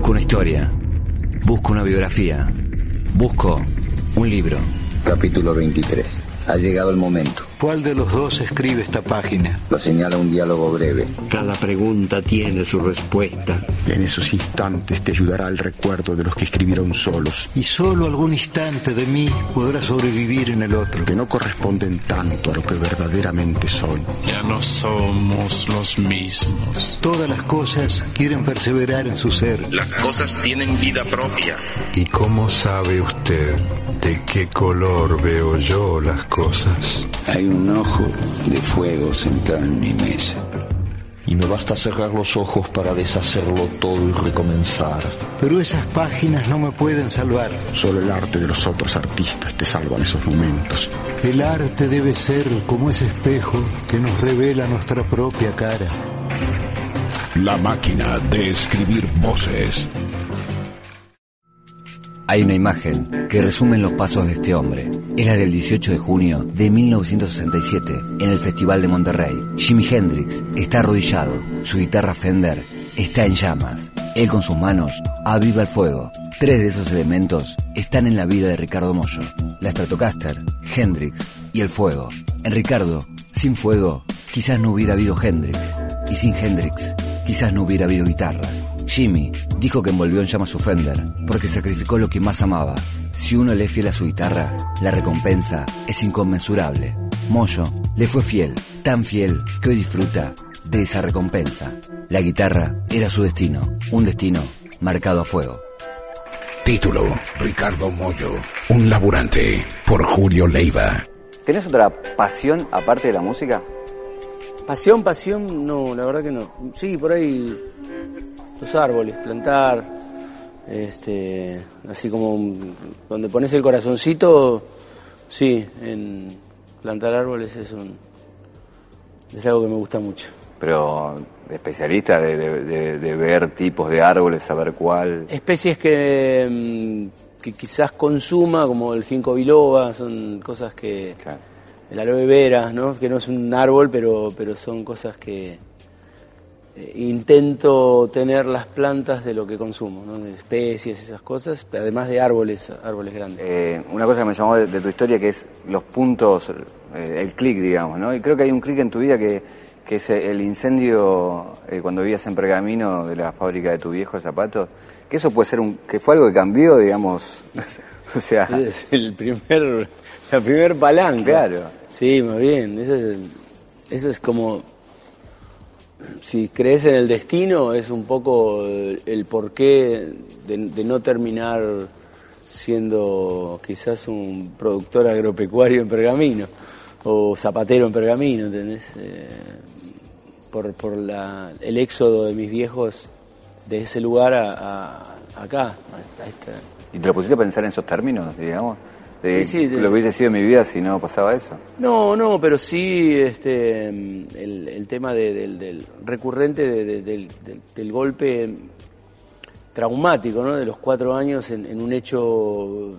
Busco una historia. Busco una biografía. Busco un libro. Capítulo 23. Ha llegado el momento. ¿Cuál de los dos escribe esta página? Lo señala un diálogo breve. Cada pregunta tiene su respuesta. En esos instantes te ayudará el recuerdo de los que escribieron solos. Y solo algún instante de mí podrá sobrevivir en el otro. Que no corresponden tanto a lo que verdaderamente son. Ya no somos los mismos. Todas las cosas quieren perseverar en su ser. Las cosas tienen vida propia. ¿Y cómo sabe usted de qué color veo yo las cosas? Hay un ojo de fuego sentado en mi mesa. Y me basta cerrar los ojos para deshacerlo todo y recomenzar. Pero esas páginas no me pueden salvar. Solo el arte de los otros artistas te salvan esos momentos. El arte debe ser como ese espejo que nos revela nuestra propia cara. La máquina de escribir voces. Hay una imagen que resume los pasos de este hombre. Era del 18 de junio de 1967 en el Festival de Monterrey. Jimi Hendrix está arrodillado, su guitarra Fender está en llamas. Él con sus manos aviva el fuego. Tres de esos elementos están en la vida de Ricardo Mollo. La Stratocaster, Hendrix y el fuego. En Ricardo, sin fuego, quizás no hubiera habido Hendrix. Y sin Hendrix, quizás no hubiera habido guitarra. Jimmy dijo que envolvió en llamas su Fender porque sacrificó lo que más amaba. Si uno le es fiel a su guitarra, la recompensa es inconmensurable. Moyo le fue fiel, tan fiel que hoy disfruta de esa recompensa. La guitarra era su destino, un destino marcado a fuego. Título, Ricardo Mollo, un laburante, por Julio Leiva. ¿Tenés otra pasión aparte de la música? Pasión, pasión, no, la verdad que no. Sí, por ahí los árboles, plantar, este, así como donde pones el corazoncito, sí, en plantar árboles es un es algo que me gusta mucho. Pero especialista de, de, de, ver tipos de árboles, saber cuál. Especies que, mm, que quizás consuma, como el ginkgo biloba, son cosas que claro. el aloe vera, ¿no? que no es un árbol, pero, pero son cosas que, intento tener las plantas de lo que consumo, ¿no? de especies, esas cosas, además de árboles, árboles grandes. Eh, una cosa que me llamó de, de, tu historia que es los puntos, eh, el clic, digamos, ¿no? Y creo que hay un clic en tu vida que, que es el incendio eh, cuando vivías en Pergamino de la fábrica de tu viejo de zapatos, que eso puede ser un, que fue algo que cambió, digamos, o sea... Es el primer, la primer palanca. Claro. Sí, muy bien, eso es, eso es como si crees en el destino, es un poco el porqué de, de, no terminar siendo quizás un productor agropecuario en Pergamino o zapatero en Pergamino, ¿entendés? Eh, por por la, el éxodo de mis viejos de ese lugar a, acá. A esta. ¿Y te lo pusiste a pensar en esos términos, digamos? De, sí, sí, de, lo hubiese sido mi vida si no pasaba eso. No, no, pero sí este, el, el tema de, del, del, recurrente de, del, del, golpe traumático, ¿no? De los cuatro años en, en un hecho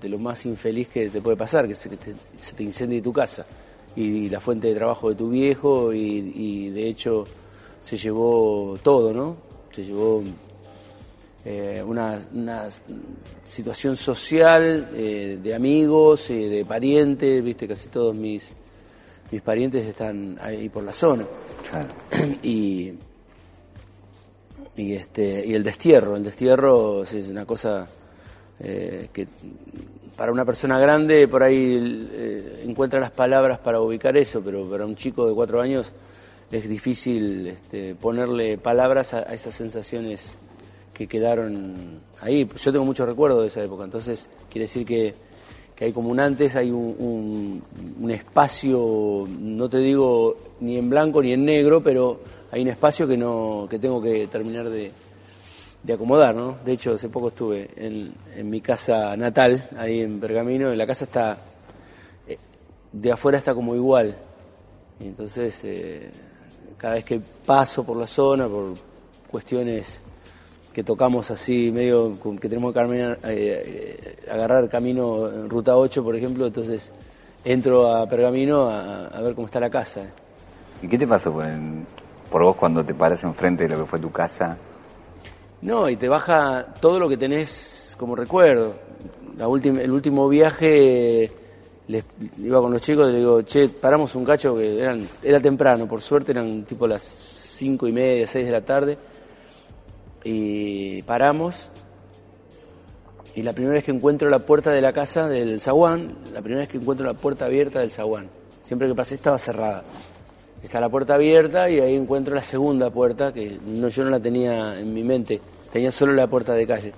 de, lo más infeliz que te puede pasar, que se, que te, se te incendie tu casa y, y, la fuente de trabajo de tu viejo y, y de hecho se llevó todo, ¿no? Se llevó eh, una, una, situación social eh, de amigos, eh, de parientes, viste, casi todos mis, mis parientes están ahí por la zona. Claro. Y, y, este, y el destierro, el destierro es una cosa eh, que para una persona grande por ahí encuentra las palabras para ubicar eso, pero para un chico de cuatro años es difícil este, ponerle palabras a, a esas sensaciones que quedaron ahí. Yo tengo muchos recuerdos de esa época, entonces quiere decir que, que hay como un antes, hay un, espacio, no te digo ni en blanco ni en negro, pero hay un espacio que no que tengo que terminar de, de acomodar, ¿no? De hecho, hace poco estuve en, en mi casa natal, ahí en Pergamino, y la casa está, eh, de afuera está como igual. Entonces, eh, cada vez que paso por la zona, por cuestiones que tocamos así, medio que tenemos que caminar, eh, agarrar camino en ruta 8, por ejemplo, entonces entro a Pergamino a, a ver cómo está la casa. ¿Y qué te pasó por, el, por vos cuando te paras enfrente de lo que fue tu casa? No, y te baja todo lo que tenés como recuerdo. La el último viaje les, iba con los chicos y le digo, che, paramos un cacho que eran, era temprano, por suerte eran tipo las cinco y media, seis de la tarde. Y paramos. Y la primera vez que encuentro la puerta de la casa del zaguán, la primera vez que encuentro la puerta abierta del zaguán. Siempre que pasé estaba cerrada. Está la puerta abierta y ahí encuentro la segunda puerta, que yo no la tenía en mi mente, tenía solo la puerta de calle.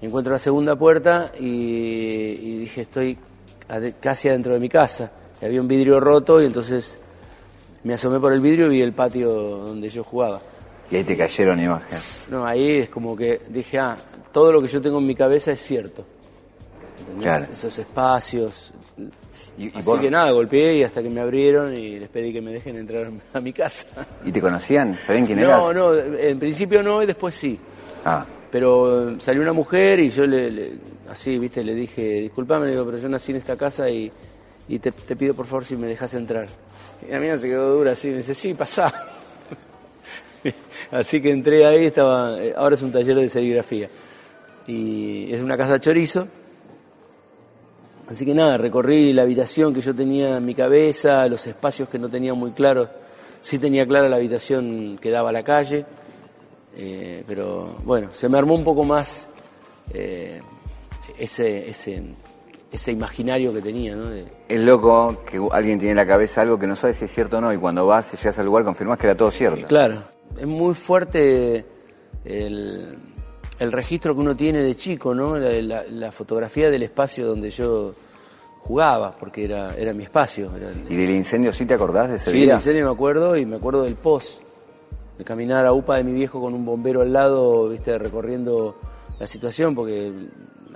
Encuentro la segunda puerta y, y dije, estoy casi adentro de mi casa. Y había un vidrio roto y entonces me asomé por el vidrio y vi el patio donde yo jugaba. Y ahí te cayeron imágenes. No, ahí es como que dije, ah, todo lo que yo tengo en mi cabeza es cierto. Esos espacios. Y, Así que nada, golpeé y hasta que me abrieron y les pedí que me dejen entrar a mi casa. ¿Y te conocían? ¿Sabían quién era? No, no, en principio no y después sí. Ah. Pero salió una mujer y yo le, así, viste, le dije, disculpame, le digo, pero yo nací en esta casa y, te, pido por favor si me dejas entrar. Y a mí se quedó dura así, me dice, sí, pasá. así que entré ahí, estaba, eh, ahora es un taller de serigrafía. Y es una casa chorizo. Así que nada, recorrí la habitación que yo tenía en mi cabeza, los espacios que no tenía muy claros. Sí tenía clara la habitación que daba a la calle eh, pero bueno, se me armó un poco más eh, ese, ese, ese imaginario que tenía. ¿no? Es loco que alguien tiene en la cabeza algo que no sabe si es cierto o no y cuando vas y llegas al lugar confirmas que era todo cierto. Claro, es muy fuerte el, el registro que uno tiene de chico, ¿no? La, fotografía del espacio donde yo jugaba, porque era, era mi espacio. ¿Y del incendio sí te acordás de ese sí, día? Sí, del incendio me acuerdo y me acuerdo del post de caminar a UPA de mi viejo con un bombero al lado, viste, recorriendo la situación, porque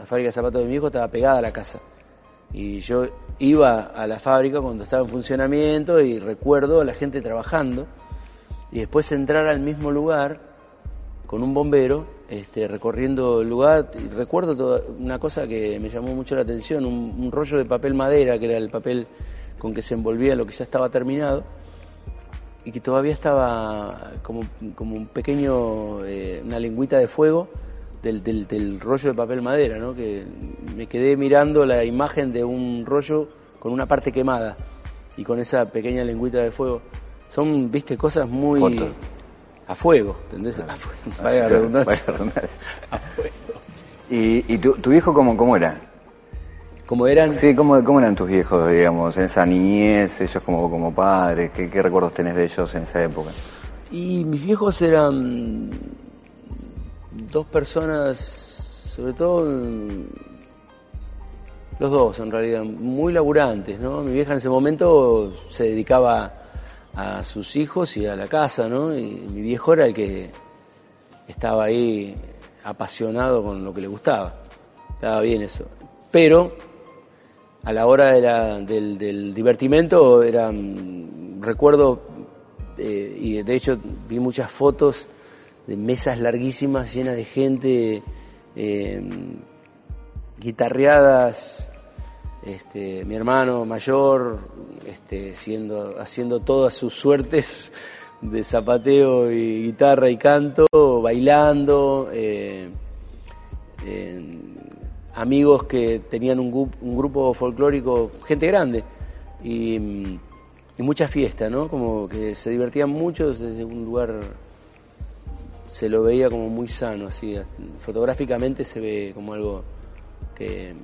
la fábrica de zapatos de mi viejo estaba pegada a la casa. Y yo iba a la fábrica cuando estaba en funcionamiento y recuerdo a la gente trabajando y después entrar al mismo lugar con un bombero este, recorriendo el lugar y recuerdo una cosa que me llamó mucho la atención, un, un rollo de papel madera que era el papel con que se envolvía lo que ya estaba terminado y que todavía estaba como, como un pequeño, eh, una lengüita de fuego del, del, rollo de papel madera, ¿no? que me quedé mirando la imagen de un rollo con una parte quemada y con esa pequeña lengüita de fuego. Son, viste, cosas muy a fuego, ¿entendés? A fuego. A fuego. ¿Y, y tu, tu viejo cómo, cómo era? ¿Cómo eran? Sí, ¿cómo, cómo eran tus viejos, digamos, en esa niñez, ellos como, como padres? ¿Qué, ¿Qué recuerdos tenés de ellos en esa época? Y mis viejos eran dos personas, sobre todo los dos en realidad, muy laburantes, ¿no? Mi vieja en ese momento se dedicaba a sus hijos y a la casa, ¿no? Y mi viejo era el que estaba ahí apasionado con lo que le gustaba. Estaba bien eso. Pero a la hora del, del, divertimento era, recuerdo, eh, y de hecho vi muchas fotos de mesas larguísimas llenas de gente, eh, guitarreadas, este, mi hermano mayor este, siendo, haciendo todas sus suertes de zapateo y guitarra y canto, bailando. Eh, amigos que tenían un, un grupo folclórico, gente grande, y, y, mucha fiesta, ¿no? Como que se divertían mucho desde un lugar, se lo veía como muy sano, así, fotográficamente se ve como algo que,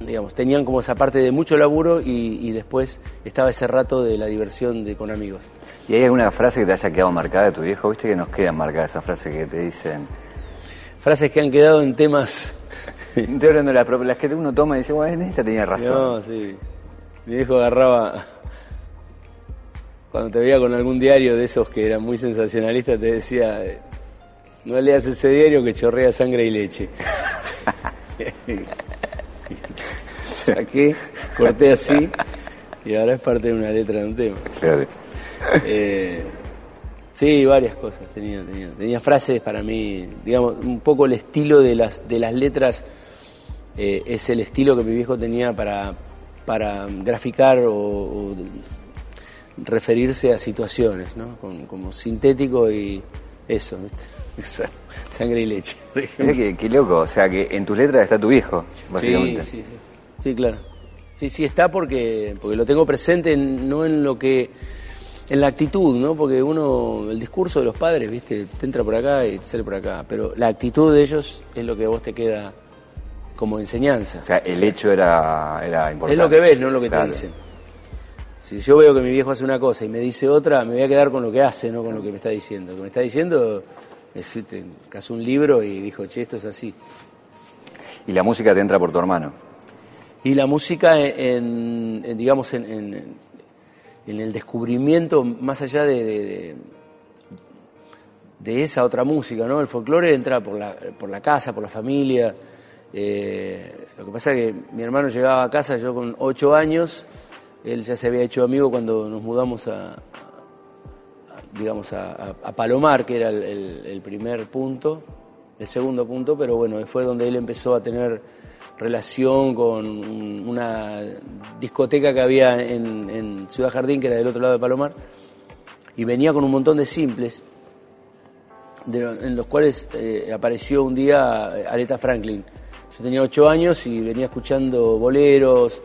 digamos, tenían como esa parte de mucho laburo y, y después estaba ese rato de la diversión de, con amigos. ¿Y hay alguna frase que te haya quedado marcada de tu viejo? ¿Viste que nos quedan marcadas esas frases que te dicen? Frases que han quedado en temas Estoy hablando de las, que uno toma y dice, bueno, en esta tenía razón. No, sí. Mi viejo agarraba. Cuando te veía con algún diario de esos que eran muy sensacionalistas, te decía: No leas ese diario que chorrea sangre y leche. Saqué, corté así y ahora es parte de una letra de un tema. Eh, sí, varias cosas tenía, tenía, tenía frases para mí, digamos, un poco el estilo de las, de las letras eh, es el estilo que mi viejo tenía para, para graficar o, referirse a situaciones, ¿no? como sintético y eso. Exacto. Sangre y leche. Qué, qué loco, o sea que en tus letras está tu viejo, básicamente. Sí, sí, sí. Sí, claro. Sí, sí está porque, porque lo tengo presente, en- no en lo que. en la actitud, ¿no? Porque uno, el discurso de los padres, ¿viste? Te entra por acá y te sale por acá. Pero la actitud de ellos es lo que a vos te queda como enseñanza. O sea, el hecho era, era importante. Es lo que ves, no lo que Claro. te dicen. Si yo veo que mi viejo hace una cosa y me dice otra, me voy a quedar con lo que hace, no con lo que me está diciendo. Lo que me está diciendo casó un libro y dijo, che, esto es así. Y la música te entra por tu hermano. Y la música, en, en, digamos, en, en- en el descubrimiento, más allá de, de, esa otra música, ¿no? El folclore entra por la, por la casa, por la familia. Eh, lo que pasa es que mi hermano llegaba a casa, yo con ocho años, él ya se había hecho amigo cuando nos mudamos a- digamos, a, Palomar, que era el, el- el primer punto, el segundo punto, pero bueno, fue donde él empezó a tener relación con un- una discoteca que había en, en Ciudad Jardín, que era del otro lado de Palomar, y venía con un montón de simples, de en los cuales eh, apareció un día eh, Aretha Franklin. Yo tenía ocho años y venía escuchando boleros,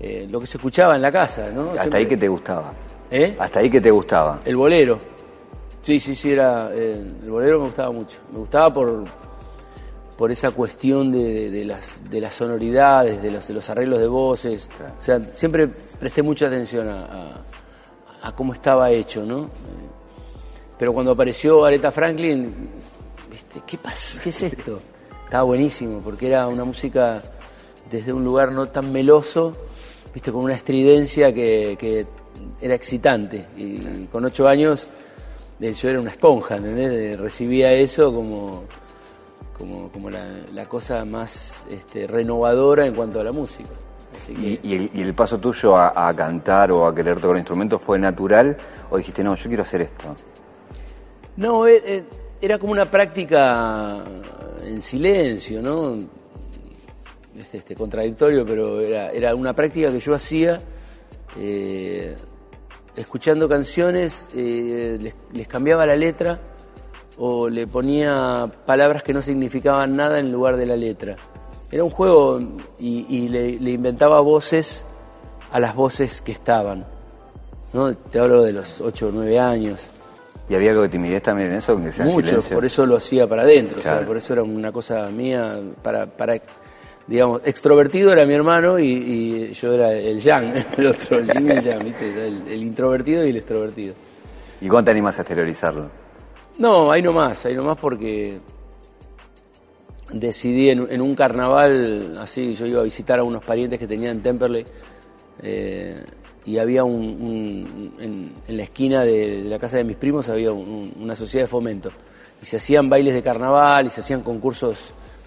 eh, lo que se escuchaba en la casa, ¿no? Hasta Siempre- ahí que te gustaba. ¿Eh? Hasta ahí que te gustaba. El bolero. Sí, sí, sí, era. eh, el bolero me gustaba mucho. Me gustaba por, por esa cuestión de, de- de las, de las sonoridades, de los, de los arreglos de voces. O sea, siempre presté mucha atención a, a- a cómo estaba hecho, ¿no? Eh, Pero cuando apareció Aretha Franklin, ¿viste? ¿Qué pasó? ¿Qué es esto? Estaba buenísimo, porque era una música desde un lugar no tan meloso, viste, con una estridencia que, que era excitante. Y con ocho años eh, yo era una esponja, ¿entendés? Recibía eso como, como, como la, la cosa más este, renovadora en cuanto a la música. Así que, ¿Y, y el, y el paso tuyo a, a cantar o a querer tocar un instrumento fue natural o dijiste, no, yo quiero hacer esto? No, eh, eh, era como una práctica en silencio, ¿no? Este, este, contradictorio, pero era, era una práctica que yo hacía eh, escuchando canciones, eh, les, les cambiaba la letra o le ponía palabras que no significaban nada en lugar de la letra. Era un juego y, y le, le inventaba voces a las voces que estaban. ¿no? Te hablo de los 8 o 9 años. ¿Y había algo de timidez también en eso? Mucho, silencio? por eso lo hacía para adentro, o sea, Claro. por eso era una cosa mía, para, para digamos, extrovertido era mi hermano y, y yo era el yang, el otro, el yin y el yang, ¿viste? El, el introvertido y el extrovertido. ¿Y cuándo te animas a exteriorizarlo? No, ahí nomás, ahí nomás porque decidí en, en un carnaval, así, yo iba a visitar a unos parientes que tenía en Temperley, eh, y había un, un- en, en la esquina de, la casa de mis primos había un- un- una sociedad de fomento, y se hacían bailes de carnaval, y se hacían concursos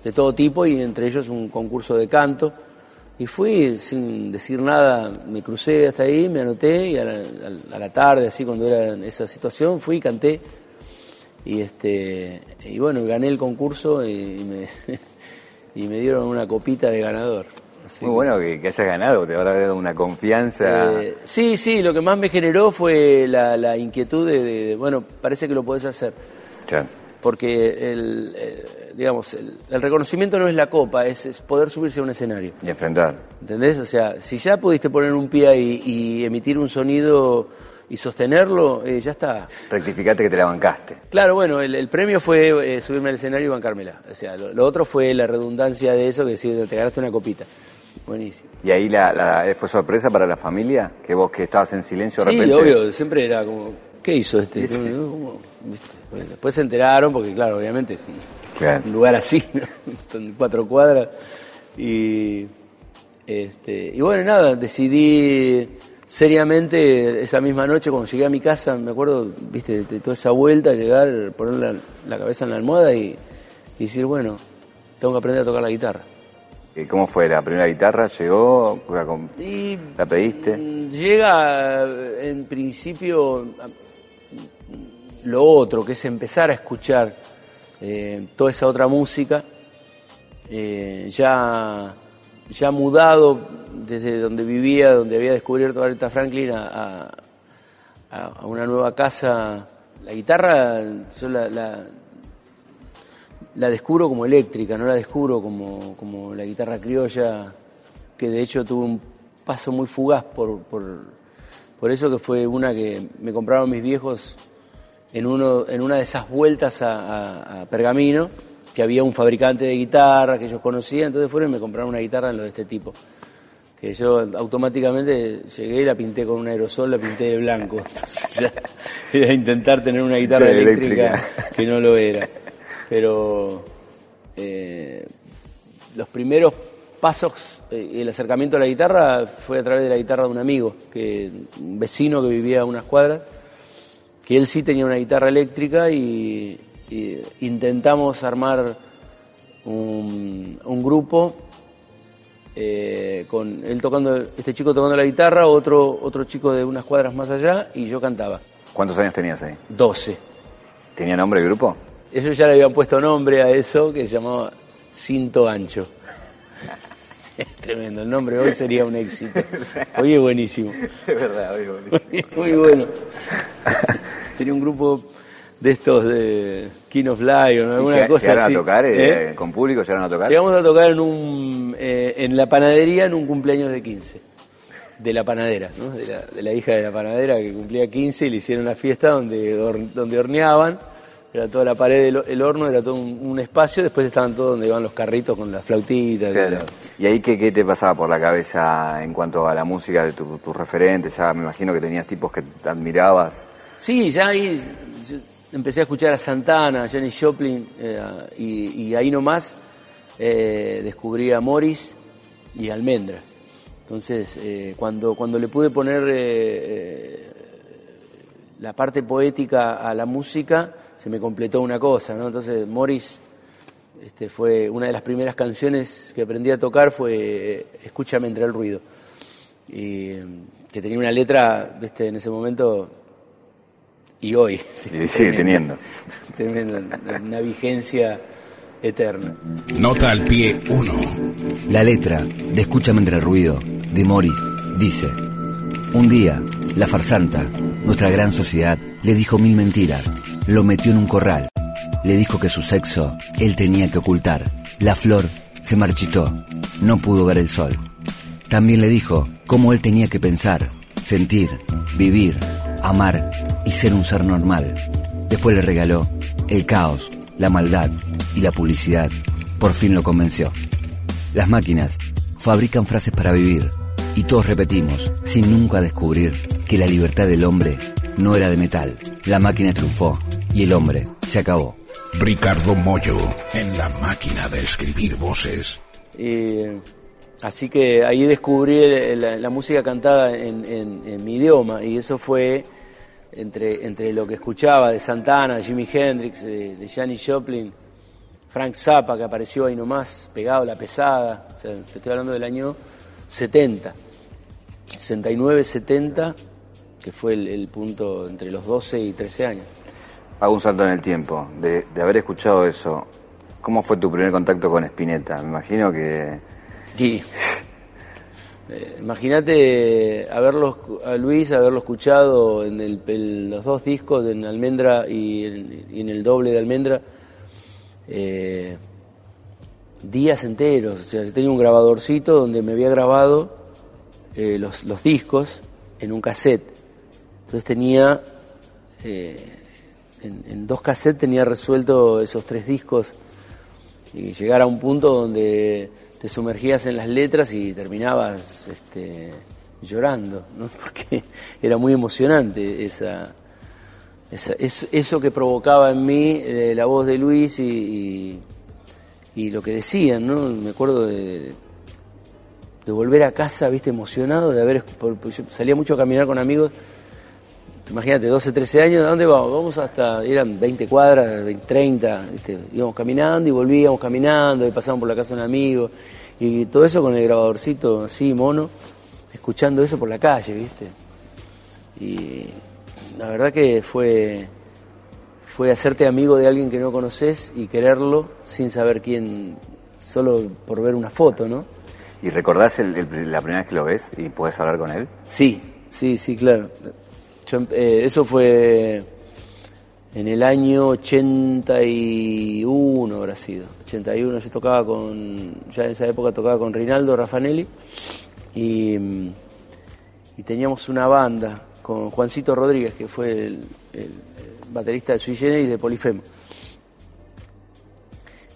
de todo tipo, y entre ellos un concurso de canto, y fui sin decir nada, me crucé hasta ahí, me anoté, y a la, a la tarde, así, cuando era esa situación, fui y canté, y este y bueno gané el concurso y me, y me dieron una copita de ganador Así Muy bueno que, que hayas ganado, te habrá dado una confianza. eh, sí sí lo que más me generó fue la, la inquietud de, de- bueno parece que lo podés hacer Claro. porque el, eh, digamos el, el reconocimiento no es la copa es, es poder subirse a un escenario Y enfrentar. ¿Entendés? O sea, si ya pudiste poner un pie ahí y emitir un sonido y sostenerlo, eh, ya está. Rectificate que te la bancaste. Claro, bueno, el, el premio fue eh, subirme al escenario y bancármela. O sea, lo, lo otro fue la redundancia de eso, que sí, te ganaste una copita. Buenísimo. Y ahí la, la- fue sorpresa para la familia, que vos que estabas en silencio de Sí, repente. obvio, siempre era como, ¿qué hizo este? ¿Cómo? ¿Viste? Después se enteraron, porque claro, obviamente, sí, Un lugar así, ¿no? cuatro cuadras. Y, este, y bueno, nada, decidí seriamente esa misma noche cuando llegué a mi casa, me acuerdo, viste, de toda esa vuelta, llegar, poner la, la cabeza en la almohada y, y decir, bueno, tengo que aprender a tocar la guitarra. ¿Cómo fue? ¿La primera guitarra llegó? ¿La, com- Y la pediste? Mm, Llega en principio lo otro, que es empezar a escuchar eh, toda esa otra música, eh, ya, ya mudado desde donde vivía, donde había descubierto a Aretha Franklin, a, a- una nueva casa. La guitarra, yo la, la- la descubro como eléctrica, no la descubro como, como la guitarra criolla, que de hecho tuvo un paso muy fugaz por, por, por eso que fue una que me compraron mis viejos en, uno, en una de esas vueltas a, a, Pergamino, que había un fabricante de guitarra que ellos conocían, entonces fueron y me compraron una guitarra en lo de este tipo. Que yo automáticamente llegué y la pinté con un aerosol, la pinté de blanco. Entonces era intentar tener una guitarra eléctrica, que no lo era. Pero eh, los primeros pasos eh, y el acercamiento a la guitarra fue a través de la guitarra de un amigo, que un vecino que vivía a unas cuadras, que él sí tenía una guitarra eléctrica y, intentamos armar un, grupo eh, con él tocando, este chico tocando la guitarra, otro, otro chico de unas cuadras más allá y yo cantaba. ¿Cuántos años tenías ahí? 12. ¿Tenía nombre el grupo? Ellos ya le habían puesto nombre a eso que se llamaba Cinto Ancho. Tremendo, el nombre hoy sería un éxito. Hoy es buenísimo. Es verdad, hoy es buenísimo. Muy bueno. Sería un grupo de estos de King of Lion, alguna cosa así. a tocar eh, ¿Eh? con público? ¿Llegaron a tocar? Llegamos a tocar en un eh, en la panadería en un cumpleaños de 15. De la panadera, ¿no? de, la, de la hija de la panadera que cumplía 15 y le hicieron una fiesta donde, donde horneaban era toda la pared del horno, era todo un, espacio, después estaban todos donde iban los carritos con las flautitas. ¿Y ahí qué, qué, te pasaba por la cabeza en cuanto a la música de tus tu referentes? Ya me imagino que tenías tipos que te admirabas. Sí, ya ahí empecé a escuchar a Santana, a Jenny Joplin, eh, y, ahí nomás eh, descubrí a Morris y Almendra. Entonces, eh, cuando, cuando le pude poner la parte poética a la música, se me completó una cosa, ¿no? Entonces Morris este, fue una de las primeras canciones que aprendí a tocar fue eh, Escúchame entre el ruido. Y que tenía una letra, este, en ese momento y hoy. Y sigue teniendo. Tremenda, una vigencia eterna. Nota al pie 1. La letra de Escúchame entre el ruido de Morris dice: Un día, la farsanta, nuestra gran sociedad, le dijo mil mentiras lo metió en un corral. Le dijo que su sexo él tenía que ocultar. La flor se marchitó. No pudo ver el sol. También le dijo cómo él tenía que pensar, sentir, vivir, amar y ser un ser normal. Después le regaló el caos, la maldad y la publicidad. Por fin lo convenció. Las máquinas fabrican frases para vivir y todos repetimos sin nunca descubrir que la libertad del hombre no era de metal. La máquina triunfó y el hombre se acabó. Ricardo Mollo, en la máquina de escribir voces. así que ahí descubrí la, música cantada en, mi idioma y eso fue entre, entre lo que escuchaba de Santana, Jimi Hendrix, de, de Janis Joplin, Frank Zappa que apareció ahí nomás, pegado la pesada, o sea, te estoy hablando del año 70, 69, 70, que fue el, el punto entre los 12 y 13 años. Hago un salto en el tiempo. De, haber escuchado eso, ¿cómo fue tu primer contacto con Spinetta? Me imagino que... Sí. Eh, imagínate haberlo, a Luis haberlo escuchado en el, los dos discos, en Almendra y en, el doble de Almendra, eh, días enteros. O sea, tenía un grabadorcito donde me había grabado eh, los, los, discos en un cassette. Entonces tenía en, dos cassettes tenía resuelto esos tres discos y llegar a un punto donde te sumergías en las letras y terminabas este, llorando, ¿no? porque era muy emocionante esa, eso que provocaba en mí eh, la voz de Luis y, y, lo que decían, ¿no? Me acuerdo de, de volver a casa, viste, emocionado de haber, salía mucho a caminar con amigos imagínate, 12, 13 años, ¿a dónde vamos? Vamos hasta, eran 20 cuadras, 20, 30, íbamos caminando y volvíamos caminando y pasábamos por la casa de un amigo y todo eso con el grabadorcito así, mono, escuchando eso por la calle, ¿viste? Y la verdad que fue, fue hacerte amigo de alguien que no conoces y quererlo sin saber quién, solo por ver una foto, ¿no? ¿Y recordás la primera vez que lo ves y puedes hablar con él? Sí, sí, sí, claro. Eh, eso fue en el año 81 habrá sido. 81 yo tocaba con, ya en esa época tocaba con Rinaldo Raffanelli y, y teníamos una banda con Juancito Rodríguez, que fue el, baterista de Sui Generis de Polifemo.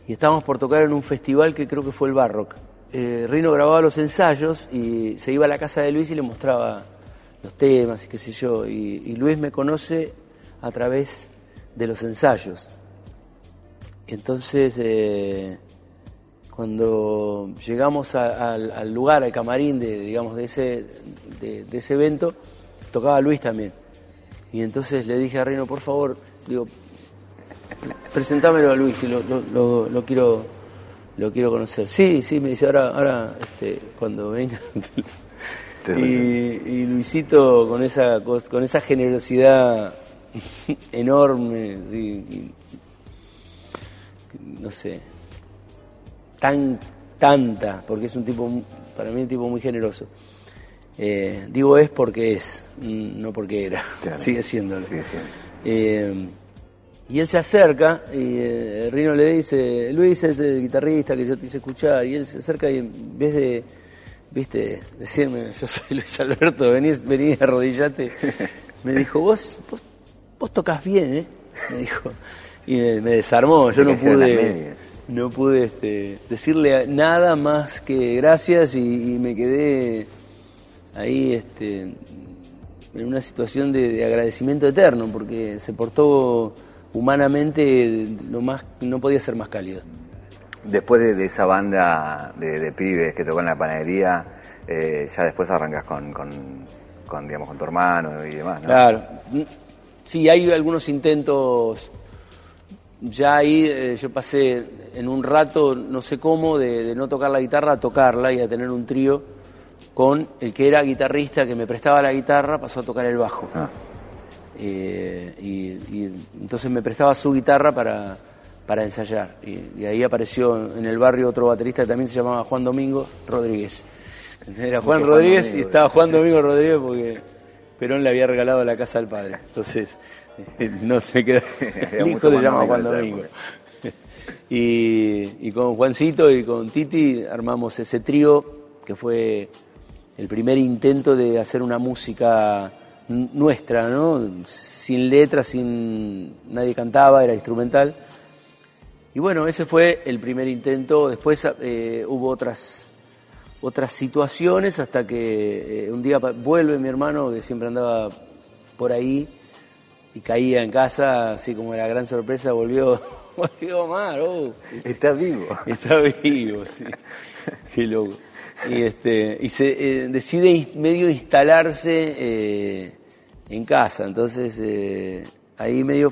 Y estábamos por tocar en un festival que creo que fue el Barrock. Eh, Rino grababa los ensayos y se iba a la casa de Luis y le mostraba los temas y qué sé yo. Y, Luis me conoce a través de los ensayos. Entonces, eh, cuando llegamos al, lugar, al camarín de, digamos, de ese, de, ese evento, tocaba Luis también. Y entonces le dije a Reino, por favor, digo, presentámelo a Luis, lo quiero lo quiero conocer. Sí, sí, me dice, ahora, ahora este, cuando venga. y, y, Luisito con esa, con esa generosidad enorme, y, y, no sé, tan, tanta, porque es un tipo, para mí un tipo muy generoso. Eh, digo es porque es, no porque era, claro. sigue siéndolo. Sigue siendo. eh, y él se acerca y eh, Rino le dice, Luis es el guitarrista que yo te hice escuchar, y él se acerca y en vez de, viste, decirme, yo soy Luis Alberto, vení, vení arrodillate, me dijo, vos, vos, vos tocas bien, ¿eh? Me dijo, y me, me desarmó, yo no pude, no pude este, decirle nada más que gracias y, y me quedé ahí este, en una situación de, de agradecimiento eterno, porque se portó humanamente lo más no podía ser más cálido. Después de, de esa banda de, de, pibes que tocó en la panadería, eh, ya después arrancas con, con, con, digamos, con tu hermano y demás, ¿no? Claro. Sí, hay algunos intentos. Ya ahí eh, yo pasé en un rato, no sé cómo, de, de, no tocar la guitarra a tocarla y a tener un trío con el que era guitarrista, que me prestaba la guitarra, pasó a tocar el bajo. Ah. Eh, y, y, entonces me prestaba su guitarra para, para ensayar. Y, y, ahí apareció en el barrio otro baterista que también se llamaba Juan Domingo Rodríguez. Era Juan Rodríguez Juan Domingo, y estaba Juan Domingo Rodríguez porque Perón le había regalado la casa al padre. Entonces, no se queda. El hijo se llama Juan Domingo. Y, y con Juancito y con Titi armamos ese trío que fue el primer intento de hacer una música nuestra, ¿no? Sin letras, sin nadie cantaba, era instrumental. Y bueno, ese fue el primer intento. Después eh, hubo otras otras situaciones hasta que eh, un día vuelve mi hermano que siempre andaba por ahí y caía en casa, así como era gran sorpresa, volvió, volvió Omar, oh. Está vivo. Está vivo, sí. Qué loco. Y, este, y se eh, decide medio instalarse en casa. Entonces ahí medio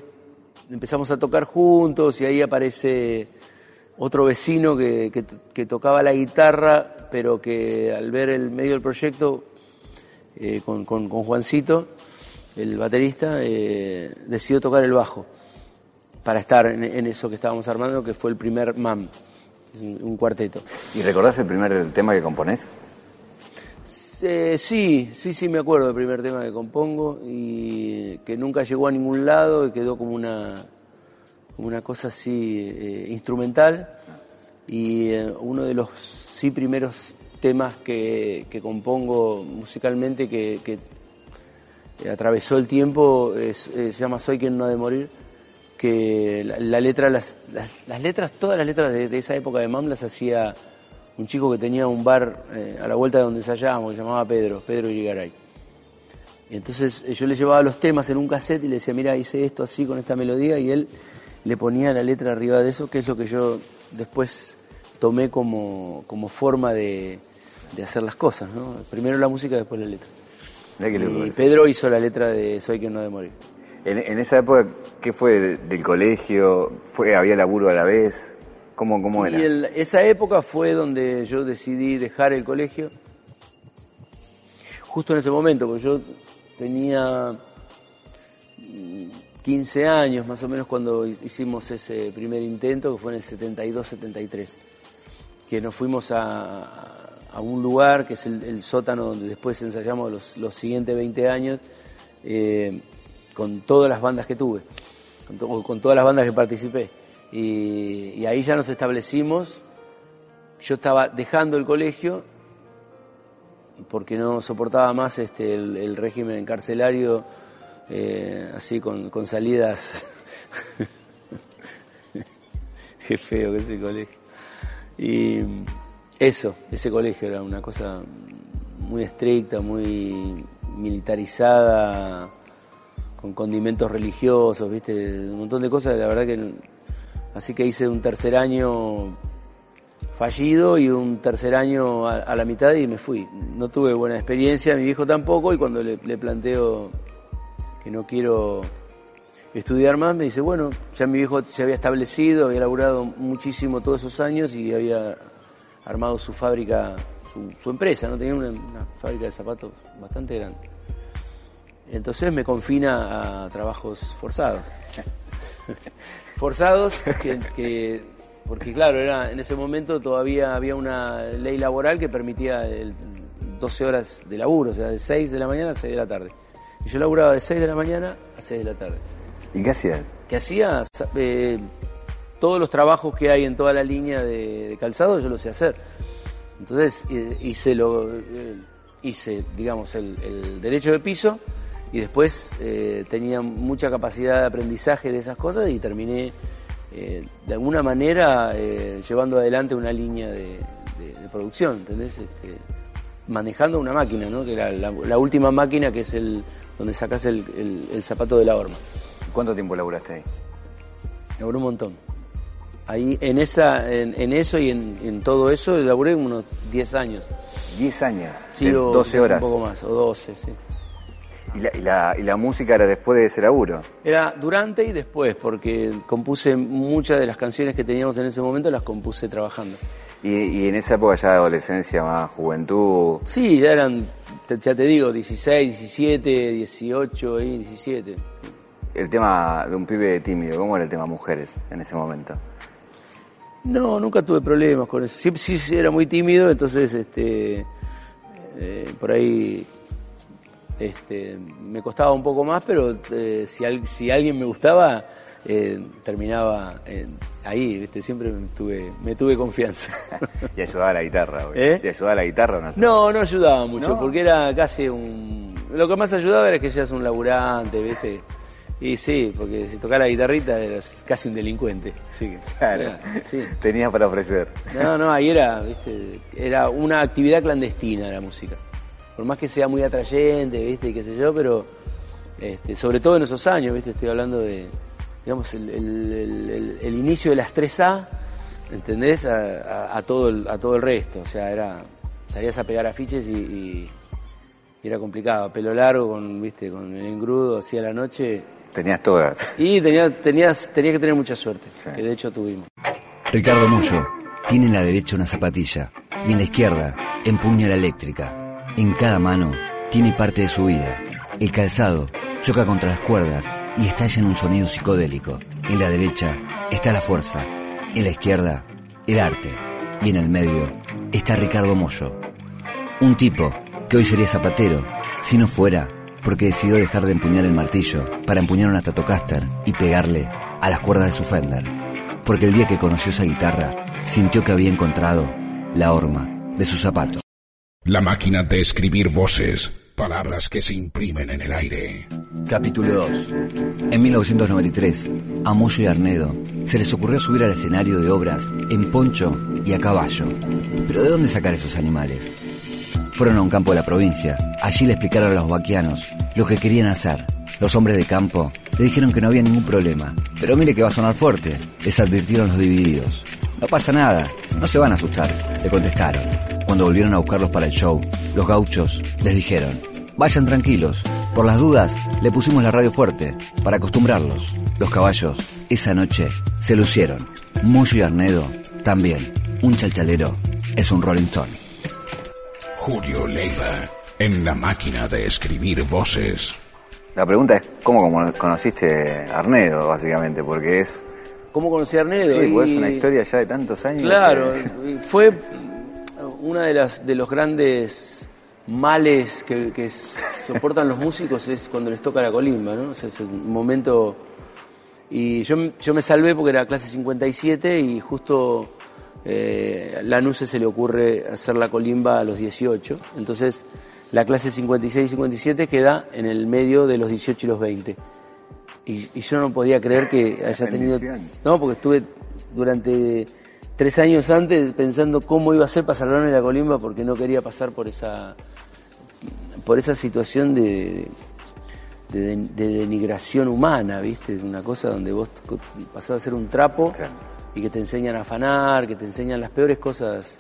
empezamos a tocar juntos y ahí aparece otro vecino que, que, que, tocaba la guitarra, pero que al ver el medio del proyecto eh, con, con, Juancito, el baterista, eh, decidió tocar el bajo para estar en, en, eso que estábamos armando, que fue el primer MAM, un cuarteto. ¿Y recordás el primer tema que componés? Eh, sí, sí, sí, me acuerdo del primer tema que compongo y que nunca llegó a ningún lado y quedó como una, una cosa así eh, instrumental. Y eh, uno de los sí primeros temas que, que compongo musicalmente que, atravesó el tiempo es, se llama Soy quien no ha de morir. Que la, la letra, las, las, las, letras, todas las letras de, de esa época de MAM las hacía un chico que tenía un bar eh, a la vuelta de donde ensayábamos, que se llamaba Pedro, Pedro Irigaray. Y entonces eh, yo le llevaba los temas en un cassette y le decía, mira, hice esto así con esta melodía, y él le ponía la letra arriba de eso, que es lo que yo después tomé como, como forma de, de hacer las cosas, ¿no? Primero la música, después la letra. Y Pedro hizo la letra de Soy quien no de morir. En, en, esa época, ¿qué fue del colegio? ¿Fue, ¿Había laburo a la vez? ¿Cómo, cómo era? Y el, esa época fue donde yo decidí dejar el colegio. Justo en ese momento, porque yo tenía 15 años más o menos cuando hicimos ese primer intento, que fue en el 72-73, que nos fuimos a, a, un lugar que es el, el, sótano donde después ensayamos los, los siguientes 20 años eh, con todas las bandas que tuve. con, con todas las bandas que participé. Y, ahí ya nos establecimos. Yo estaba dejando el colegio porque no soportaba más este, el, el régimen carcelario, eh, así con, con salidas. Qué feo que ese colegio. Y eso, ese colegio era una cosa muy estricta, muy militarizada, con condimentos religiosos, viste, un montón de cosas, la verdad que así que hice un tercer año fallido y un tercer año a, la mitad y me fui. No tuve buena experiencia, mi viejo tampoco, y cuando le, planteo que no quiero estudiar más, me dice, bueno, ya mi viejo se había establecido, había laburado muchísimo todos esos años y había armado su fábrica, su, su empresa, ¿no? Tenía una, fábrica de zapatos bastante grande. Entonces me confina a trabajos forzados. forzados que, que, porque claro, era en ese momento todavía había una ley laboral que permitía el 12 horas de laburo, o sea, de 6 de la mañana a 6 de la tarde. Y yo laburaba de 6 de la mañana a 6 de la tarde. ¿Y qué hacías? ¿Qué hacía? Eh, todos los trabajos que hay en toda la línea de, de calzado yo lo sé hacer. Entonces hice, lo, hice digamos, el, el, derecho de piso y después eh, tenía mucha capacidad de aprendizaje de esas cosas y terminé eh, de alguna manera eh, llevando adelante una línea de, de, de producción, ¿entendés? Este, manejando una máquina, ¿no? Que era la, la, última máquina que es el donde sacas el, el, el zapato de la horma. ¿Cuánto tiempo laburaste ahí? Laburé un montón. Ahí, en, esa, en, en eso y en, en, todo eso, laburé unos 10 años. ¿10 años? Sí, o 12 horas. Un poco más, o 12, sí. ¿Y la, y, la, ¿Y la música era después de ese laburo? Era durante y después, porque compuse muchas de las canciones que teníamos en ese momento, las compuse trabajando. ¿Y, y en esa época ya de adolescencia, más juventud? Sí, ya eran, ya te digo, 16, 17, 18, 17. El tema de un pibe tímido, ¿cómo era el tema mujeres en ese momento? No, nunca tuve problemas con eso. Sí, sí era muy tímido, entonces este, eh, por ahí este, me costaba un poco más, pero eh, si, al, si alguien me gustaba, eh, terminaba ahí, ¿viste? siempre me tuve, me tuve confianza. ¿Y ayudaba a la guitarra? ¿Eh? ¿Y ayudaba a la guitarra o no? No, no ayudaba mucho, ¿No? porque era casi un... Lo que más ayudaba era que seas un laburante, ¿viste? Y sí, porque si tocaba la guitarrita eras casi un delincuente. Sí, claro. Era, sí. Tenías para ofrecer. No, no, ahí era, ¿viste? Era una actividad clandestina la música. Por más que sea muy atrayente, ¿viste? Y qué sé yo, pero este, sobre todo en esos años, ¿viste? Estoy hablando de, digamos, el, el, el, el inicio de las 3A, ¿entendés? A, a, a, todo el, a todo el resto. O sea, era, salías a pegar afiches y, y, y era complicado. Pelo largo, con, ¿viste? Con el engrudo, así a la noche Tenías todas. Y tenía, tenías, tenías que tener mucha suerte, sí. que de hecho tuvimos. Ricardo Mollo tiene en la derecha una zapatilla y en la izquierda empuña la eléctrica. En cada mano tiene parte de su vida. El calzado choca contra las cuerdas y estalla en un sonido psicodélico. En la derecha está la fuerza, en la izquierda el arte y en el medio está Ricardo Mollo. Un tipo que hoy sería zapatero si no fuera porque decidió dejar de empuñar el martillo para empuñar una Stratocaster y pegarle a las cuerdas de su Fender. Porque el día que conoció esa guitarra, sintió que había encontrado la horma de su zapato. La máquina de escribir voces, palabras que se imprimen en el aire. Capítulo 2. En 1993, a Moyo y Arnedo se les ocurrió subir al escenario de obras en poncho y a caballo. Pero ¿de dónde sacar esos animales? Fueron a un campo de la provincia. Allí le explicaron a los vaquianos lo que querían hacer. Los hombres de campo le dijeron que no había ningún problema. Pero mire que va a sonar fuerte, les advirtieron los divididos. No pasa nada, no se van a asustar, le contestaron. Cuando volvieron a buscarlos para el show, los gauchos les dijeron, vayan tranquilos, por las dudas le pusimos la radio fuerte, para acostumbrarlos. Los caballos, esa noche, se lucieron. Muyo y Arnedo, también. Un chalchalero es un Rolling Stone. Julio Leiva, en la máquina de escribir voces. La pregunta es cómo conociste a Arnedo, básicamente, porque es... ¿Cómo conocí a Arnedo? Sí, pues es una historia ya de tantos años. Claro, que... fue una de las de los grandes males que, que soportan los músicos es cuando les toca la colimba, ¿no? O sea, es un momento Y yo, yo me salvé porque era clase 57 y justo eh, Lanuse se le ocurre hacer la colimba a los 18. Entonces la clase 56 y 57 queda en el medio de los 18 y los 20. Y, y yo no podía creer que haya tenido... No, porque estuve durante tres años antes pensando cómo iba a ser para salvarme la colimba porque no quería pasar por esa por esa situación de, de, de denigración humana, ¿viste? Una cosa donde vos pasás a ser un trapo y que te enseñan a afanar, que te enseñan las peores cosas,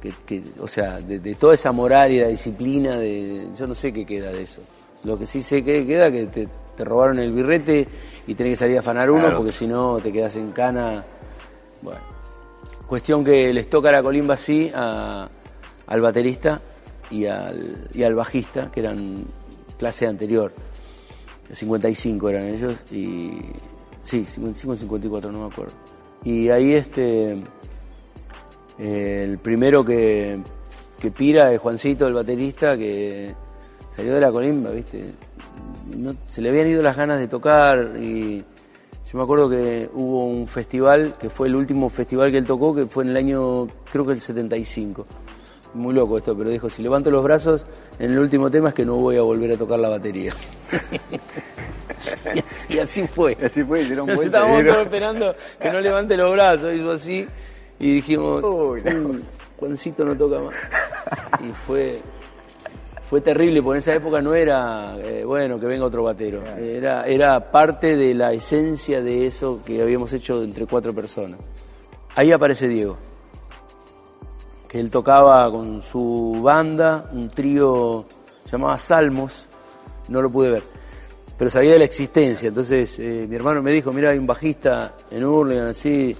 que, que o sea, de, de, toda esa moral y la disciplina, de, yo no sé qué queda de eso. Lo que sí sé que queda que te, te robaron el birrete y tenés que salir a afanar uno Claro. porque si no te quedas en cana. Bueno, cuestión que les toca la colimba así a- al baterista y al, y al bajista, que eran clase anterior. 55 eran ellos y sí, 55 54, no me acuerdo. Y ahí este eh, el primero que, que pira es Juancito, el baterista, que salió de la colimba, ¿viste? No- se le habían ido las ganas de tocar y yo me acuerdo que hubo un festival, que fue el último festival que él tocó, que fue en el año, creo que el 75. Muy loco esto, pero dijo, si levanto los brazos, en el último tema es que no voy a volver a tocar la batería. y, así, y así fue. Así fue, hicieron Nos vuelta. estábamos todos esperando que no levante los brazos, hizo así, y dijimos, Uy, no. "Mm, Juancito no toca más. Y fue, fue terrible, porque en esa época no era, eh, bueno, que venga otro batero. Era, era parte de la esencia de eso que habíamos hecho entre cuatro personas. Ahí aparece Diego, que él tocaba con su banda, un trío llamado Salmos, no lo pude ver, pero sabía de la existencia. Entonces eh, mi hermano me dijo, mira, hay un bajista en Hurlingham, así,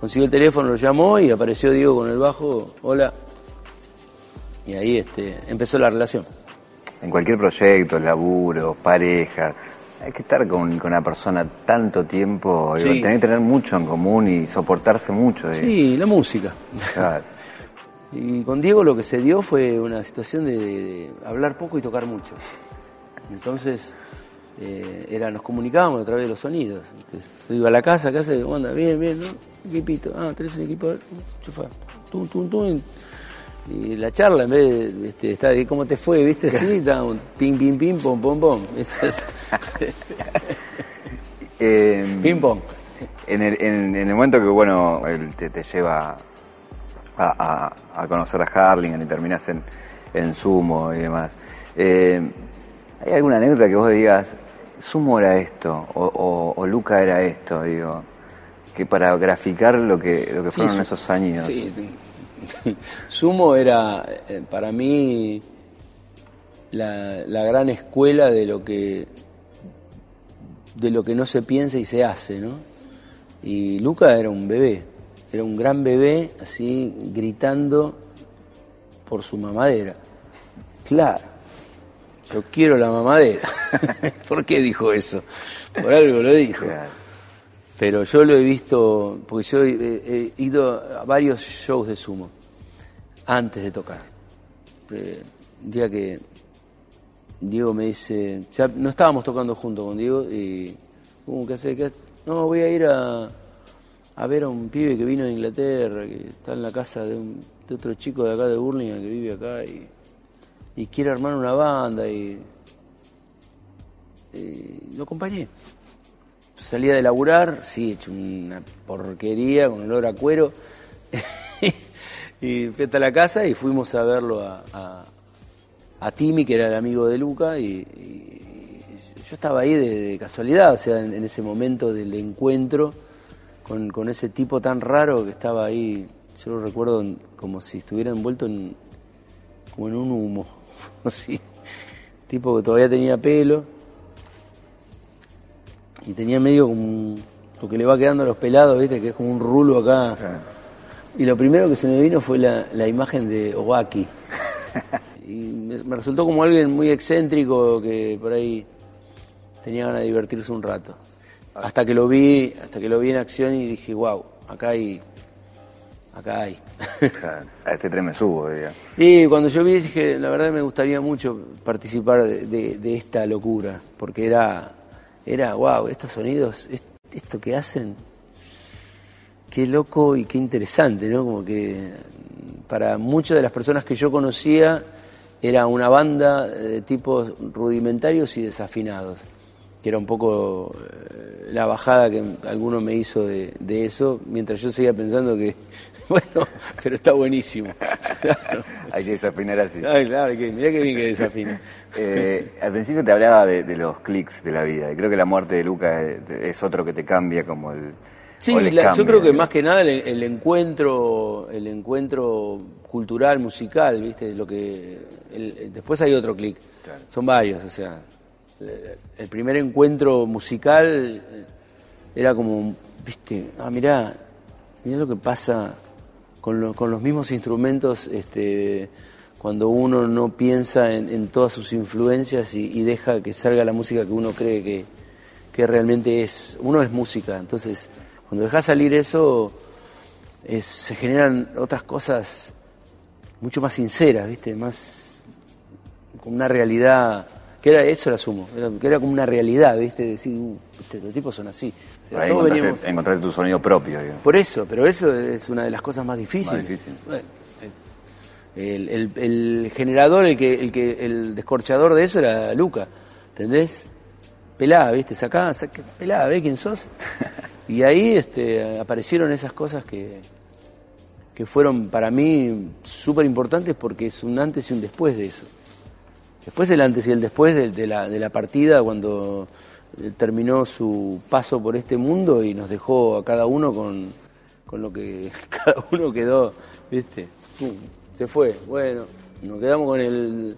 consiguió el teléfono, lo llamó y apareció Diego con el bajo, hola. Y ahí este, empezó la relación. En cualquier proyecto, laburo, pareja, hay que estar con, con una persona tanto tiempo, digo, Sí. tener que tener mucho en común y soportarse mucho. digo. Sí, la música. Claro. Y con Diego lo que se dio fue una situación de, de hablar poco y tocar mucho. Entonces, eh, era, nos comunicábamos a través de los sonidos. Entonces, yo iba a la casa, casa, ¿cómo anda? Bien, bien, ¿no? Equipito. Ah, tenés un equipo, chufa. Tum, tum, tum. Y la charla, en vez de este, estar ahí, ¿cómo te fue? ¿Viste? Sí, estábamos pim, pim, pim, pom, pom, pom. Eh, Ping pong. En el, en, en el momento que, bueno, él te, te lleva a, a- a conocer a Harlingen y terminas en, en Sumo y demás, eh, ¿hay alguna anécdota que vos digas, Sumo era esto, o, o- o Luca era esto, digo, que para graficar lo que, lo que fueron esos años? Sí, Sumo era eh, para mí la, la gran escuela de lo que de lo que no se piensa y se hace, ¿no? Y Luca era un bebé, era un gran bebé, así gritando por su mamadera. Claro, yo quiero la mamadera. ¿Por qué dijo eso? Por algo lo dijo. Pero yo lo he visto, porque yo he, ido a varios shows de sumo antes de tocar. Eh, Un día que Diego me dice, ya no estábamos tocando junto con Diego y, ¿cómo que hace? ¿Qué? No, voy a ir a, ver a un pibe que vino de Inglaterra, que está en la casa de, un- de otro chico de acá de Burlingame que vive acá y, quiere armar una banda y lo acompañé. Salía de laburar, sí, hecho una porquería con olor a cuero. y fui hasta la casa y fuimos a verlo a, a, a Timmy, que era el amigo de Luca, y, yo estaba ahí de, casualidad, o sea, en, en ese momento del encuentro con, con ese tipo tan raro que estaba ahí, yo lo recuerdo como si estuviera envuelto en, como en un humo, así, tipo que todavía tenía pelo, y tenía medio como un- lo que le va quedando a los pelados, viste, que es como un rulo acá. Y lo primero que se me vino fue la, la imagen de Owaki. Y me, me resultó como alguien muy excéntrico que por ahí tenía ganas de divertirse un rato. Hasta que lo vi, hasta que lo vi en acción y dije, wow, acá hay, acá hay. Claro, a este tren me subo, diga. Y cuando yo vi dije, la verdad me gustaría mucho participar de, de- de esta locura, porque era, era, wow, estos sonidos, es- esto que hacen, qué loco y qué interesante, ¿no? Como que para muchas de las personas que yo conocía era una banda de tipos rudimentarios y desafinados, que era un poco eh, la bajada que alguno me hizo de, eso, mientras yo seguía pensando que, bueno, pero está buenísimo. Hay que desafinar así. Ay, claro, que, mirá qué bien que desafina. Eh, al principio te hablaba de, los clics de la vida, y creo que la muerte de Luca es otro que te cambia como el Sí, yo creo que más que nada el, encuentro, el encuentro cultural, musical, viste, lo que después hay otro clic, son varios, o sea, el primer encuentro musical eh, era como, viste, ah mirá, mirá lo que pasa con, con los mismos instrumentos, este, cuando uno no piensa en, todas sus influencias y, deja que salga la música que uno cree que, que realmente es, uno es música, entonces cuando dejas salir eso, se generan otras cosas mucho más sinceras, ¿viste? Más con una realidad, que era eso era sumo, que era como una realidad, ¿viste? Decir, uh, los tipos son así. encontrar tu sonido propio. Por eso, pero eso es una de las cosas más difíciles. El, generador, el que, el que, el descorchador de eso era Luca, ¿entendés? Pelada, ¿viste? Sacá, sacá pelada, ¿ves quién sos? Y ahí este, aparecieron esas cosas que, que fueron para mí súper importantes porque es un antes y un después de eso. Después el antes y el después de, la, de la partida cuando terminó su paso por este mundo y nos dejó a cada uno con, con lo que cada uno quedó, ¿viste? Se fue. Bueno, nos quedamos con el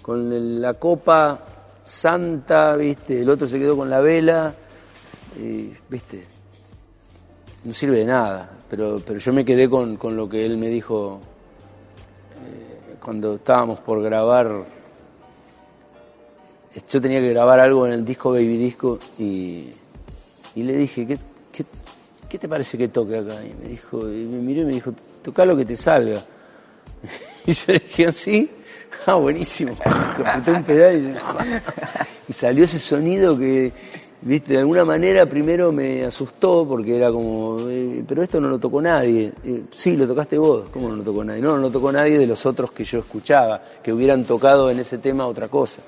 con la copa santa, ¿viste? El otro se quedó con la vela y, viste, no sirve de nada, pero, pero yo me quedé con, lo que él me dijo eh, cuando estábamos por grabar, yo tenía que grabar algo en el disco Baby Disco y, le dije, ¿qué, qué, te parece que toque acá? Y me dijo, y me miró y me dijo, toca lo que te salga. Y yo dije así, ah, buenísimo. Apreté un pedal y salió ese sonido que viste, de alguna manera primero me asustó porque era como, eh, pero esto no lo tocó nadie. Eh, sí, lo tocaste vos, ¿cómo no lo tocó nadie? No, no lo tocó nadie de los otros que yo escuchaba, que hubieran tocado en ese tema otra cosa.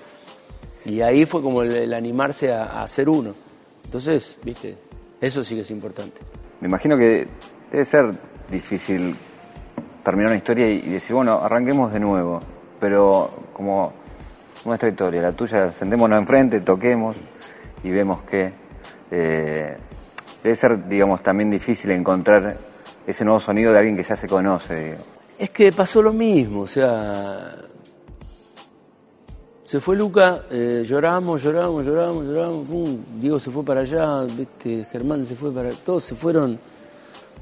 Y ahí fue como el, animarse a, hacer uno. Entonces, viste, eso sí que es importante. Me imagino que debe ser difícil terminar una historia y, decir, bueno, arranquemos de nuevo, pero como nuestra historia, la tuya, sentémonos enfrente, toquemos, y vemos que eh, debe ser, digamos, también difícil encontrar ese nuevo sonido de alguien que ya se conoce. Es que pasó lo mismo, o sea, se fue Luca, eh, lloramos, lloramos, lloramos, lloramos, Diego se fue para allá, ¿viste? Germán se fue para... Todos se fueron,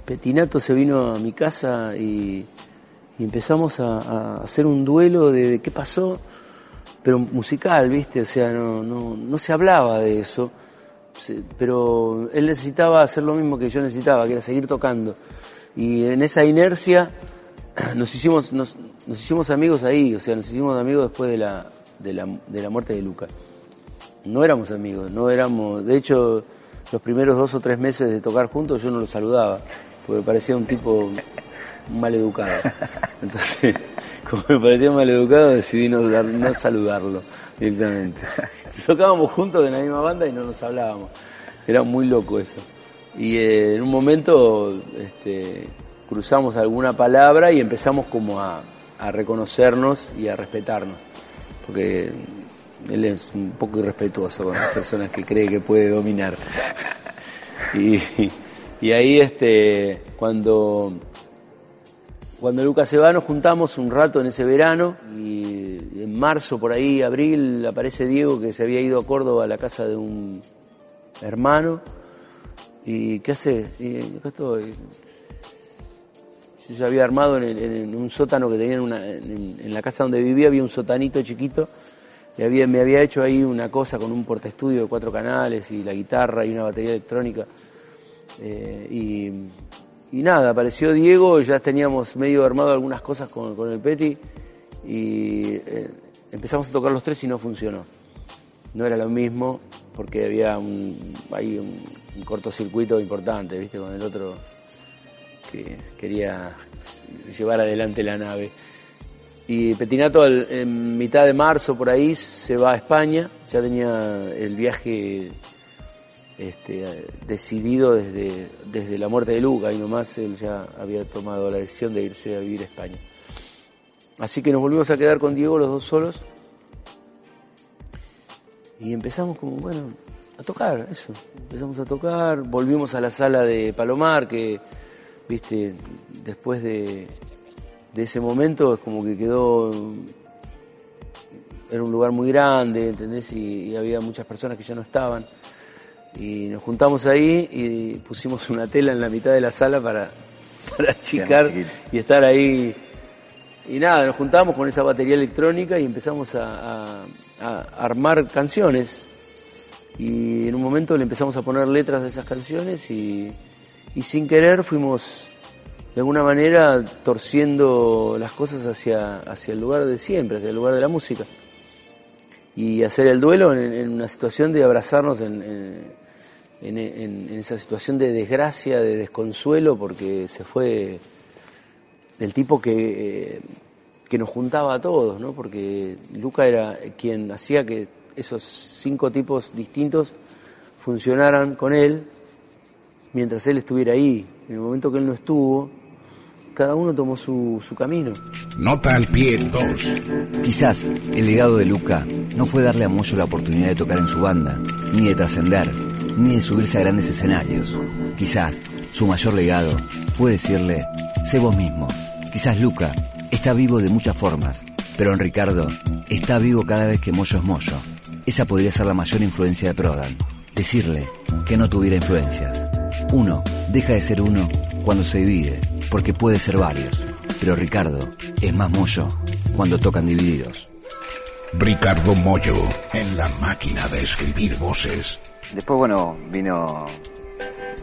Petinato se vino a mi casa y, empezamos a, hacer un duelo de qué pasó pero musical, ¿viste? O sea, no, no, no se hablaba de eso, pero él necesitaba hacer lo mismo que yo necesitaba, que era seguir tocando. Y en esa inercia nos hicimos, amigos ahí, o sea, nos hicimos amigos después de la, de la, de la muerte de Luca. No éramos amigos, no éramos, de hecho, los primeros dos o tres meses de tocar juntos yo no lo saludaba, porque parecía un tipo mal educado. Entonces, como me parecía mal educado, decidí no, no saludarlo directamente. Tocábamos juntos en la misma banda y no nos hablábamos. Era muy loco eso. Y eh, en un momento este, cruzamos alguna palabra y empezamos como a, reconocernos y a respetarnos. Porque él es un poco irrespetuoso con las personas que cree que puede dominar. Y, y ahí este, cuando cuando Lucas se va nos juntamos un rato en ese verano y en marzo, por ahí, abril, aparece Diego que se había ido a Córdoba a la casa de un hermano. ¿Y qué hace? Y acá estoy. Yo ya había armado en, un sótano que tenía en, en, la casa donde vivía, había un sotanito chiquito. Y había, me había hecho ahí una cosa con un portaestudio de cuatro canales y la guitarra y una batería electrónica. Eh, y nada, apareció Diego, ya teníamos medio armado algunas cosas con, el Peti y eh, empezamos a tocar los tres y no funcionó. no era lo mismo porque había un, hay un, cortocircuito importante, ¿viste? Con el otro que quería llevar adelante la nave. Y Petinato en mitad de marzo por ahí se va a España, ya tenía el viaje este, eh, decidido desde, desde la muerte de Luca y nomás él ya había tomado la decisión de irse a vivir a España. Así que nos volvimos a quedar con Diego los dos solos y empezamos como, bueno, a tocar, eso. Empezamos a tocar, volvimos a la sala de Palomar, que, viste, después de, de ese momento es como que quedó, era un lugar muy grande, ¿entendés? Y, y había muchas personas que ya no estaban. Y nos juntamos ahí y pusimos una tela en la mitad de la sala para, para achicar y estar ahí. Y nada, nos juntamos con esa batería electrónica y empezamos a, a- a armar canciones. Y en un momento le empezamos a poner letras de esas canciones y, y sin querer fuimos de alguna manera torciendo las cosas hacia, hacia el lugar de siempre, hacia el lugar de la música. Y hacer el duelo en, en una situación de abrazarnos en, en- en- en- en esa situación de desgracia, de desconsuelo, porque se fue del tipo que, eh, que nos juntaba a todos, ¿no? Porque Luca era quien hacía que esos cinco tipos distintos funcionaran con él mientras él estuviera ahí. En el momento que él no estuvo, cada uno tomó su, su camino. Nota al pie 2. Quizás el legado de Luca no fue darle a Moyo la oportunidad de tocar en su banda, ni de trascender, ni de subirse a grandes escenarios. Quizás su mayor legado fue decirle, sé vos mismo. Quizás Luca está vivo de muchas formas, pero en Ricardo está vivo cada vez que Moyo es Moyo. Esa podría ser la mayor influencia de Prodan. Decirle que no tuviera influencias. Uno deja de ser uno cuando se divide, porque puede ser varios. Pero Ricardo es más Moyo cuando tocan divididos. Ricardo Mollo, en la máquina de escribir voces. Después, bueno, vino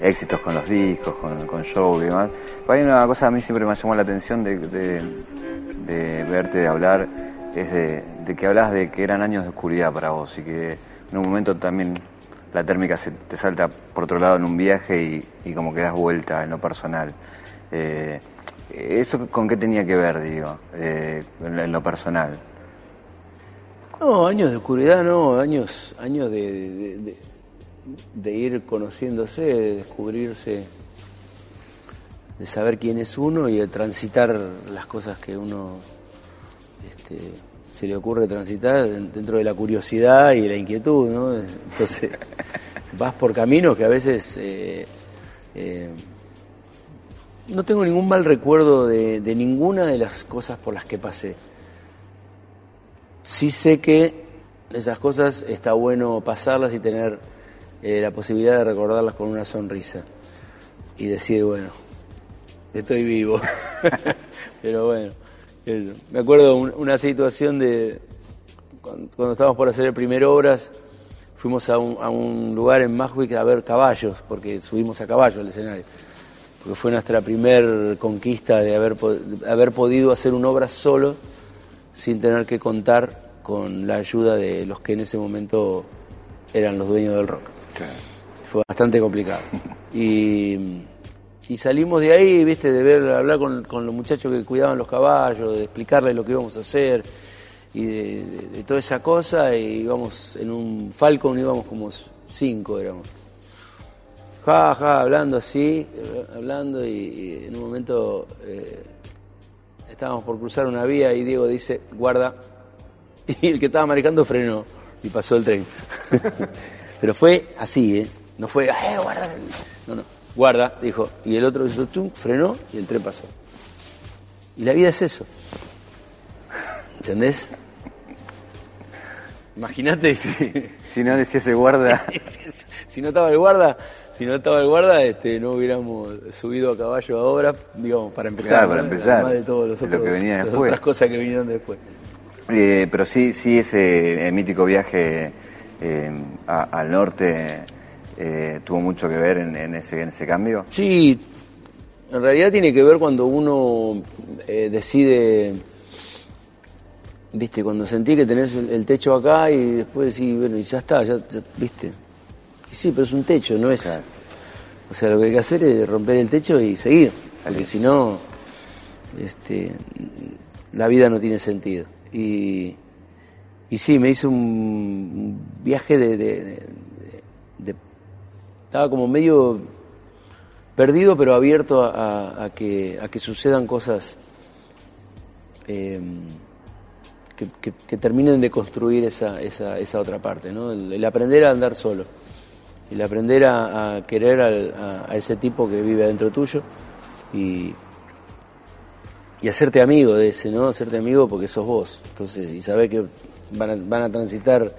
éxitos con los discos, con, con show y demás. Hay una cosa a mí siempre me llamó la atención de, de, verte, de hablar, es de, que hablas de que eran años de oscuridad para vos y que en un momento también la térmica se te salta por otro lado en un viaje y, y como que das vuelta en lo personal. Eh, ¿Eso con qué tenía que ver, digo, eh, en, lo- personal? No, años de oscuridad, no, años, años de- de ir conociéndose, de descubrirse, de saber quién es uno y de transitar las cosas que uno este, se le ocurre transitar dentro de la curiosidad y la inquietud, ¿no? Entonces, vas por caminos que a veces eh, eh, no tengo ningún mal recuerdo de, de ninguna de las cosas por las que pasé. Sí sé que esas cosas está bueno pasarlas y tener eh, la posibilidad de recordarlas con una sonrisa y decir, bueno, estoy vivo. Pero bueno, eso. me acuerdo un- una situación de cuando, cuando estábamos por hacer el primer obras, fuimos a un, a un lugar en Majwick a ver caballos, porque subimos a caballo al escenario. Porque fue nuestra primer conquista de haber, de haber podido hacer una obra solo sin tener que contar con la ayuda de los que en ese momento eran los dueños del rock. Fue bastante complicado. Y, y salimos de ahí, viste, de ver, hablar con, con los muchachos que cuidaban los caballos, de explicarles lo que íbamos a hacer y de, de- de toda esa cosa. Y íbamos en un Falcon, íbamos como cinco, éramos. Ja, ja, hablando así, hablando y, y en un momento eh, estábamos por cruzar una vía y Diego dice, guarda, y el que estaba manejando frenó y pasó el tren. Pero fue así, ¿eh? No fue, eh, guarda. No, no, guarda, dijo. Y el otro hizo, tum, frenó y el tren pasó. Y la vida es eso. ¿Entendés? Imagínate Si no decía ese guarda, si no estaba el guarda, si no estaba el guarda, este, no hubiéramos subido a caballo ahora, digamos, para empezar. Claro, para ¿no? empezar. Además de todos los lo que las otras cosas que vinieron después. Eh, pero sí, sí ese mítico viaje a- al norte eh, tuvo mucho que ver en, en ese, en ese cambio. Sí, en realidad tiene que ver cuando uno eh, decide viste, cuando sentí que tenés el, techo acá y después decís, bueno, y ya está, ya, viste. Y sí, pero es un techo, no es. O sea, lo que hay que hacer es romper el techo y seguir, porque si no, este, la vida no tiene sentido. Y, y sí, me hice un viaje de, estaba como medio perdido, pero abierto a, que, a que sucedan cosas em, que, terminen de construir esa, esa, otra parte, ¿no? El, aprender a andar solo, el aprender a, querer a, ese tipo que vive adentro tuyo y, y hacerte amigo de ese, ¿no? Hacerte amigo porque sos vos, entonces, y saber que van a, van a transitar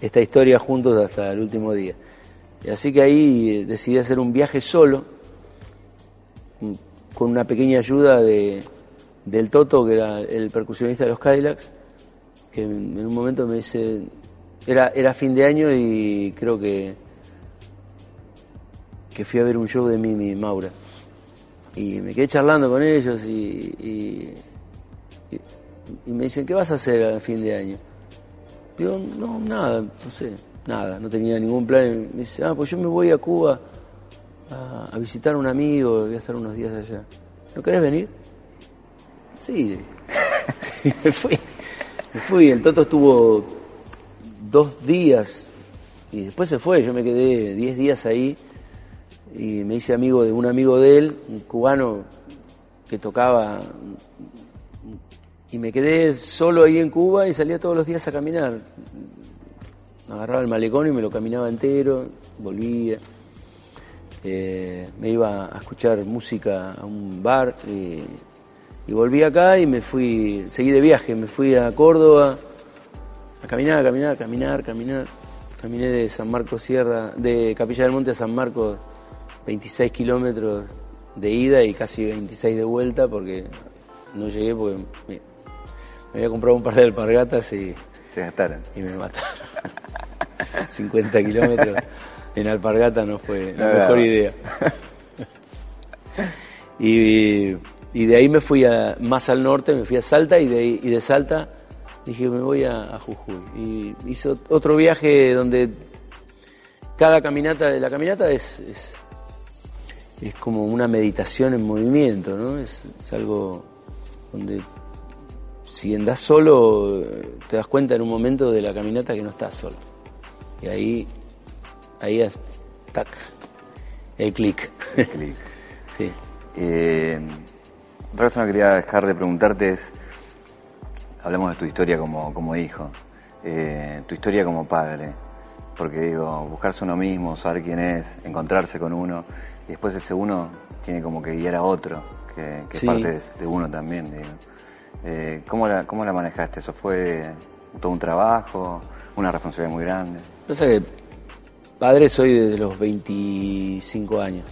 esta historia juntos hasta el último día. Y así que ahí decidí hacer un viaje solo, con una pequeña ayuda de, del Toto, que era el percusionista de los Cadillacs, que en un momento me dice, era, era fin de año y creo que, que fui a ver un show de Mimi Maura. Y me quedé charlando con ellos y, y, me dicen, ¿qué vas a hacer a fin de año? Digo, no, nada, no sé, nada, no tenía ningún plan. Me dice, ah, pues yo me voy a Cuba a, visitar a un amigo, voy a estar unos días allá. ¿No querés venir? Sí. me fui. Me fui, el Toto estuvo dos días y después se fue, yo me quedé diez días ahí y me hice amigo de un amigo de él, un cubano que tocaba y me quedé solo ahí en Cuba y salía todos los días a caminar. Agarraba el malecón y me lo caminaba entero, volvía. Eh, me iba a escuchar música a un bar y volví acá y me fui, seguí de viaje, me fui a Córdoba a caminar, a caminar, a caminar, caminar. Caminé de San Marcos Sierra, de Capilla del Monte a San Marcos, 26 kilómetros de ida y casi 26 de vuelta porque no llegué porque me, había comprado un par de alpargatas y, Se gastaron. y me mataron. 50 kilómetros en alpargata no fue la mejor idea. y y de ahí me fui a, más al norte, me fui a Salta y de, y de Salta dije me voy a, Jujuy. Y hice otro viaje donde cada caminata de la caminata es, es, como una meditación en movimiento, ¿no? Es, algo donde si andas solo te das cuenta en un momento de la caminata que no estás solo. Y ahí, ahí es, tac, el clic. El clic. sí. Eh, otra cosa que no quería dejar de preguntarte es, hablamos de tu historia como, como hijo, eh, tu historia como padre, porque digo, buscarse uno mismo, saber quién es, encontrarse con uno, y después ese uno tiene como que guiar a otro, que, es parte de, uno también, digo. Eh, ¿cómo, la, ¿Cómo la manejaste? ¿Eso fue todo un trabajo, una responsabilidad muy grande? Pasa que padre soy desde los 25 años.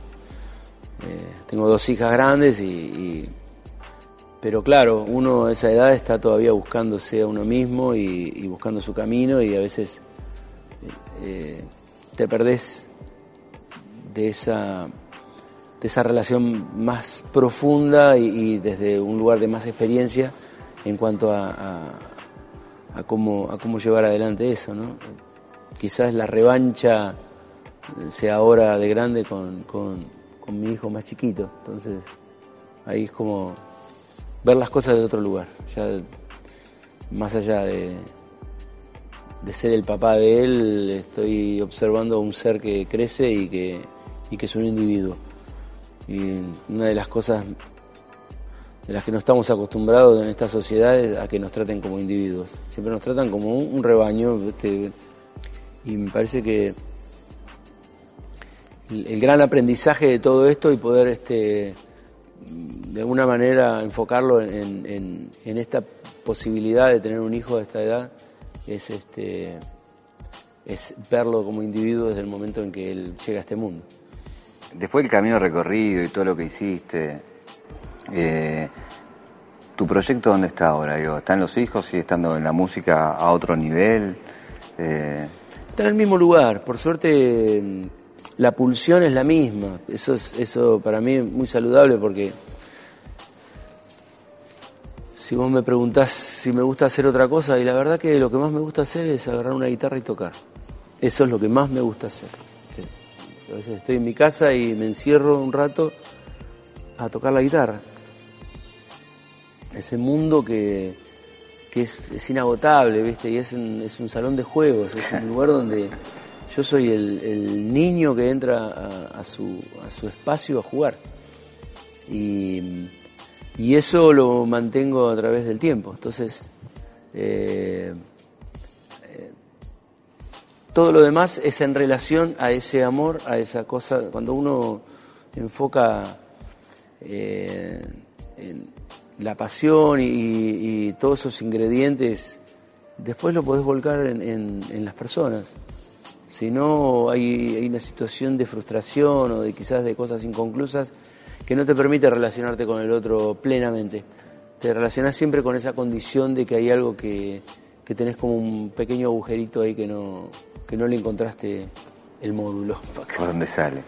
Eh, tengo dos hijas grandes y pero claro, uno a esa edad está todavía buscándose a uno mismo y, buscando su camino y a veces eh, te perdés de esa, de esa relación más profunda y, desde un lugar de más experiencia en cuanto a, a, cómo, a cómo llevar adelante eso. ¿no? Quizás la revancha sea ahora de grande con, con, con mi hijo más chiquito. Entonces ahí es como ver las cosas de otro lugar, ya más allá de, de ser el papá de él, estoy observando a un ser que crece y que, y que es un individuo. Y una de las cosas de las que no estamos acostumbrados en esta sociedad es a que nos traten como individuos. Siempre nos tratan como un, rebaño. y me parece que el, gran aprendizaje de todo esto y poder este, de alguna manera enfocarlo en, esta posibilidad de tener un hijo de esta edad es este es verlo como individuo desde el momento en que él llega a este mundo. Después del camino recorrido y todo lo que hiciste, eh, ¿tu proyecto dónde está ahora? Digo, ¿Están los hijos? ¿Sigue estando en la música a otro nivel? Eh... Está en el mismo lugar. Por suerte, la pulsión es la misma. Eso, es, eso para mí es muy saludable porque si vos me preguntás si me gusta hacer otra cosa, y la verdad que lo que más me gusta hacer es agarrar una guitarra y tocar. Eso es lo que más me gusta hacer. A veces estoy en mi casa y me encierro un rato a tocar la guitarra. Ese mundo que, es, inagotable, ¿viste? Y es un, es un salón de juegos, es un lugar donde yo soy el, niño que entra a, su, a su espacio a jugar. Y, eso lo mantengo a través del tiempo. Entonces, eh, todo lo demás es en relación a ese amor, a esa cosa, cuando uno enfoca eh, en la pasión y, todos esos ingredientes, después lo podés volcar en las personas. Si no, hay, una situación de frustración o de quizás de cosas inconclusas que no te permite relacionarte con el otro plenamente. Te relacionas siempre con esa condición de que hay algo que, tenés como un pequeño agujerito ahí que no, que no le encontraste el módulo. ¿Por dónde sale?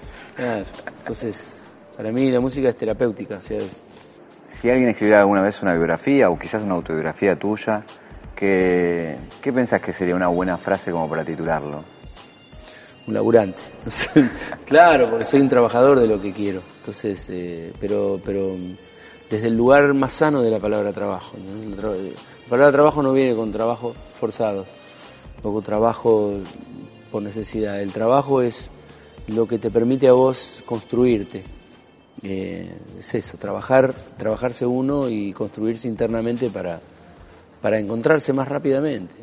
Entonces, para mí la música es terapéutica. Si alguien escribiera alguna vez una biografía o quizás una autobiografía tuya, ¿qué, ¿qué pensás que sería una buena frase como para titularlo? un laburante. claro, porque soy un trabajador de lo que quiero. Entonces, eh, pero, pero desde el lugar más sano de la palabra trabajo. La, palabra trabajo no viene con trabajo forzado o con trabajo por necesidad. El trabajo es lo que te permite a vos construirte. Eh, es eso, trabajar, trabajarse uno y construirse internamente para, para encontrarse más rápidamente.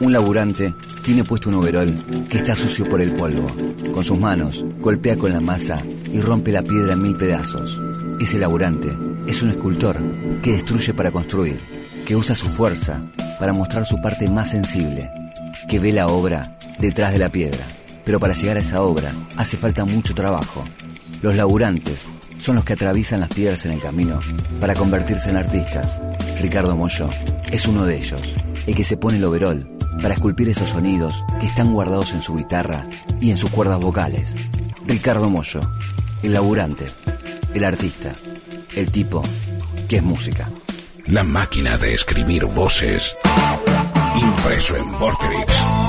Un laburante tiene puesto un overol que está sucio por el polvo. Con sus manos golpea con la masa y rompe la piedra en mil pedazos. Ese laburante es un escultor que destruye para construir, que usa su fuerza para mostrar su parte más sensible, que ve la obra detrás de la piedra. Pero para llegar a esa obra hace falta mucho trabajo. Los laburantes son los que atraviesan las piedras en el camino para convertirse en artistas. Ricardo Moyo es uno de ellos, el que se pone el overol para esculpir esos sonidos que están guardados en su guitarra y en sus cuerdas vocales. Ricardo Mollo, el laburante, el artista, el tipo que es música. La máquina de escribir voces, impreso en Vorterix.